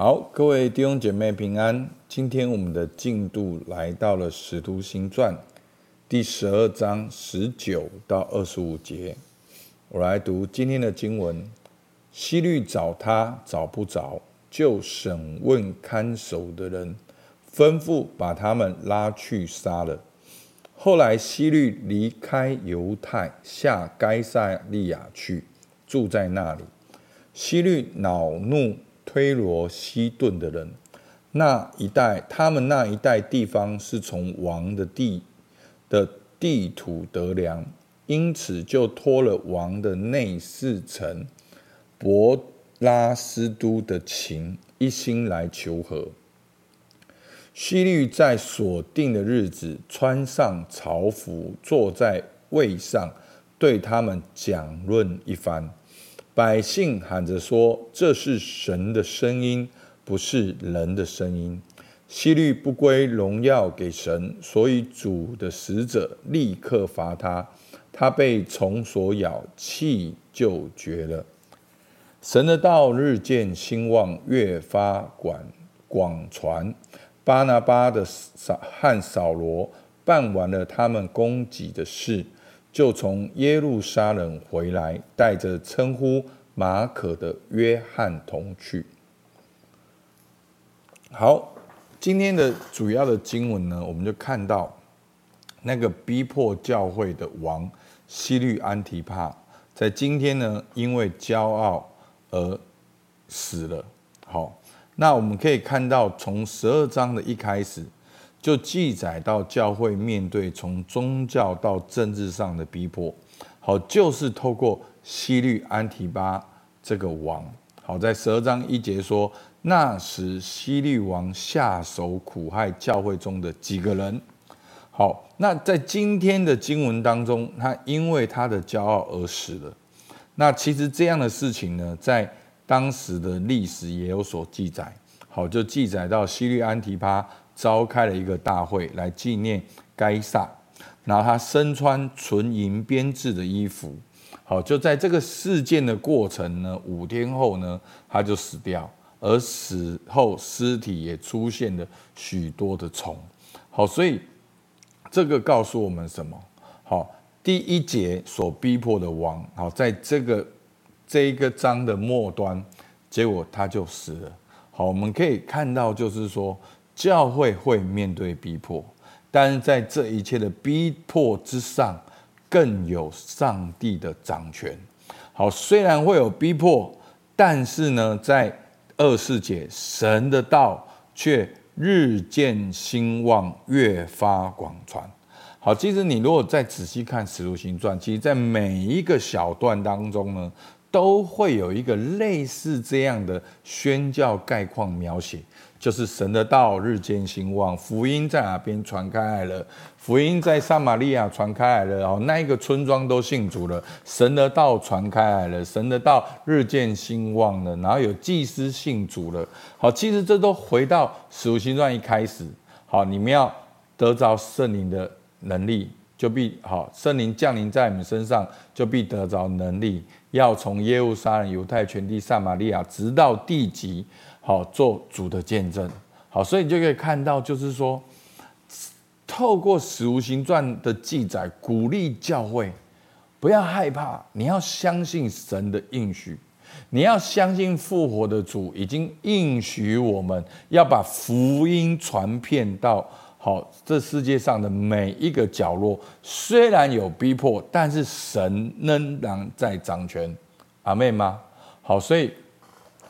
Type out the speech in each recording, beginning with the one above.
好，各位弟兄姐妹平安。今天我们的进度来到了《使徒行传》第十二章十九到二十五节。我来读今天的经文：希律找他找不着，就审问看守的人，吩咐把他们拉去杀了。后来希律离开犹太，下该撒利亚去，住在那里。希律恼怒。推罗西顿的人，那一带，他们那一带地方是从王的地的地土得粮，因此就托了王的内侍臣伯拉斯都的情，一心来求和。希律在所定的日子，穿上朝服，坐在位上，对他们讲论一番。百姓喊着说：“这是神的声音，不是人的声音。”希律不归荣耀给神，所以主的使者立刻罚他，他被虫所咬，气就绝了。神的道日渐兴旺，越发广广传。巴拿巴的扫和扫罗办完了他们供给的事。就从耶路撒冷回来，带着称呼马可的约翰同去。好，今天的主要的经文呢，我们就看到那个逼迫教会的王希律安提帕，在今天呢，因为骄傲而死了。好，那我们可以看到，从十二章的一开始。就记载到教会面对从宗教到政治上的逼迫，好，就是透过西律安提巴这个王，好，在十二章一节说，那时西律王下手苦害教会中的几个人，好，那在今天的经文当中，他因为他的骄傲而死了。那其实这样的事情呢，在当时的历史也有所记载，好，就记载到西律安提巴。召开了一个大会来纪念该萨，然后他身穿纯银编制的衣服，好，就在这个事件的过程呢，五天后呢，他就死掉，而死后尸体也出现了许多的虫，好，所以这个告诉我们什么？好，第一节所逼迫的王，好，在这个这一个章的末端，结果他就死了，好，我们可以看到，就是说。教会会面对逼迫，但是在这一切的逼迫之上，更有上帝的掌权。好，虽然会有逼迫，但是呢，在二世界，神的道却日渐兴旺，越发广传。好，其实你如果再仔细看《使徒行传》，其实在每一个小段当中呢，都会有一个类似这样的宣教概况描写。就是神的道日渐兴旺，福音在哪边传开来了？福音在撒玛利亚传开来了，然后那一个村庄都信主了。神的道传开来了，神的道日渐兴旺了，然后有祭司信主了。好，其实这都回到使徒行传一开始。好，你们要得着圣灵的能力，就必好，圣灵降临在你们身上，就必得着能力，要从耶路撒冷、犹太全地、撒玛利亚，直到地极。好，做主的见证。好，所以你就可以看到，就是说，透过使徒行传的记载，鼓励教会不要害怕，你要相信神的应许，你要相信复活的主已经应许我们要把福音传遍到好这世界上的每一个角落。虽然有逼迫，但是神仍然在掌权。阿妹吗？好，所以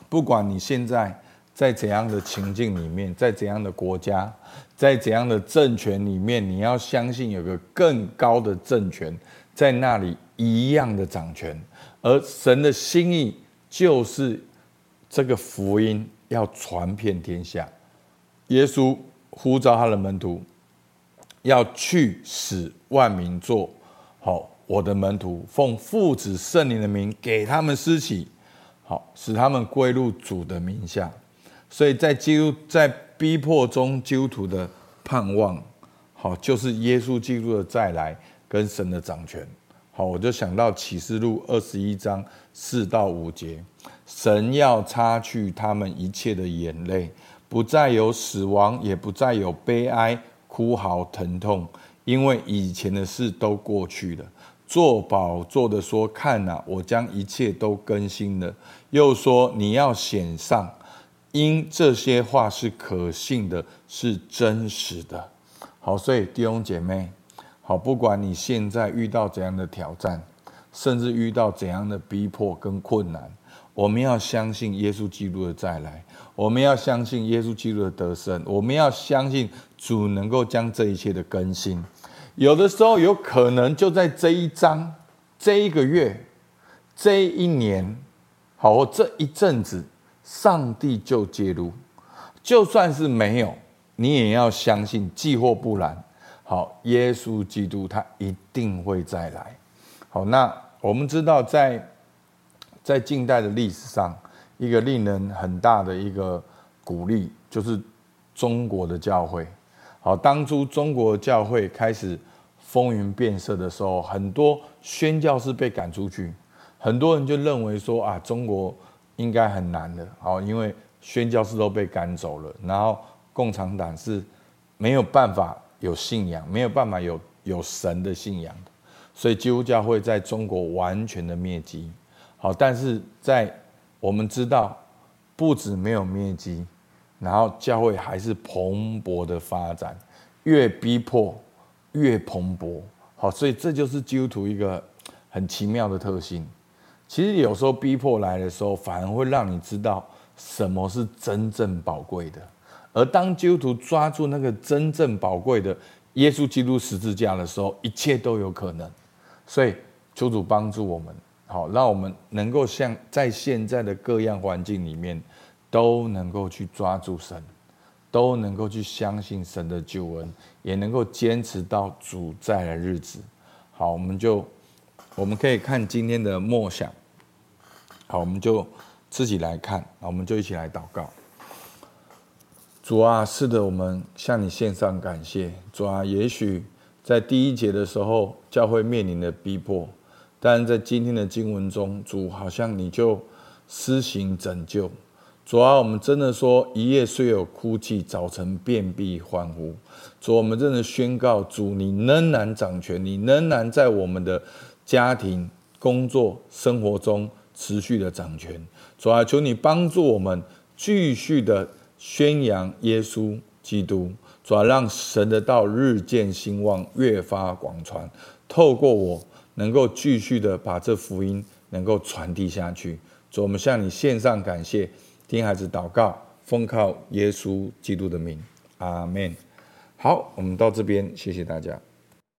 不管你现在。在怎样的情境里面，在怎样的国家，在怎样的政权里面，你要相信有个更高的政权在那里一样的掌权，而神的心意就是这个福音要传遍天下。耶稣呼召他的门徒要去使万民做好我的门徒，奉父子圣灵的名给他们施洗，好使他们归入主的名下。所以在基督在逼迫中，基督徒的盼望，好，就是耶稣基督的再来跟神的掌权。好，我就想到启示录二十一章四到五节，神要擦去他们一切的眼泪，不再有死亡，也不再有悲哀、哭嚎、疼痛，因为以前的事都过去了。做宝座的说：“看哪，我将一切都更新了。”又说：“你要显上，因这些话是可信的，是真实的。”好，所以弟兄姐妹，好，不管你现在遇到怎样的挑战，甚至遇到怎样的逼迫跟困难，我们要相信耶稣基督的再来，我们要相信耶稣基督的得胜，我们要相信主能够将这一切的更新。有的时候有可能就在这一章、这一个月、这一年，好，这一阵子，上帝就介入。就算是没有，你也要相信，既或不然，好，耶稣基督他一定会再来。好，那我们知道在。在近代的历史上，一个令人很大的一个鼓励，就是中国的教会。好，当初中国教会开始风云变色的时候，很多宣教士被赶出去，很多人就认为说啊，中国应该很难的，好，因为宣教士都被赶走了，然后共产党是没有办法有信仰，没有办法有有神的信仰的，所以基督教会在中国完全的灭迹。好，但是在我们知道，不止没有灭迹，然后教会还是蓬勃的发展，越逼迫越蓬勃。好，所以这就是基督徒一个很奇妙的特性。其实有时候逼迫来的时候，反而会让你知道什么是真正宝贵的。而当基督徒抓住那个真正宝贵的耶稣基督十字架的时候，一切都有可能。所以求主帮助我们。好，让我们能够像在现在的各样环境里面，都能够去抓住神，都能够去相信神的救恩，也能够坚持到主在的日子。好，我们就我们可以看今天的默想。好，我们就自己来看啊，我们就一起来祷告。主啊，是的，我们向你献上感谢。主啊，也许在第一节的时候，教会面临的逼迫。但在今天的经文中，主好像你就施行拯救。主啊，我们真的说，一夜虽有哭泣，早晨便必欢呼。主，我们真的宣告，主你仍然掌权，你仍然在我们的家庭、工作、生活中持续的掌权。主啊，求你帮助我们继续的宣扬耶稣基督。主啊，让神的道日渐兴旺，越发广传。透过我。能够继续的把这福音能够传递下去，主，我们向你献上感谢，听孩子祷告，奉靠耶稣基督的名，阿门。好，我们到这边，谢谢大家。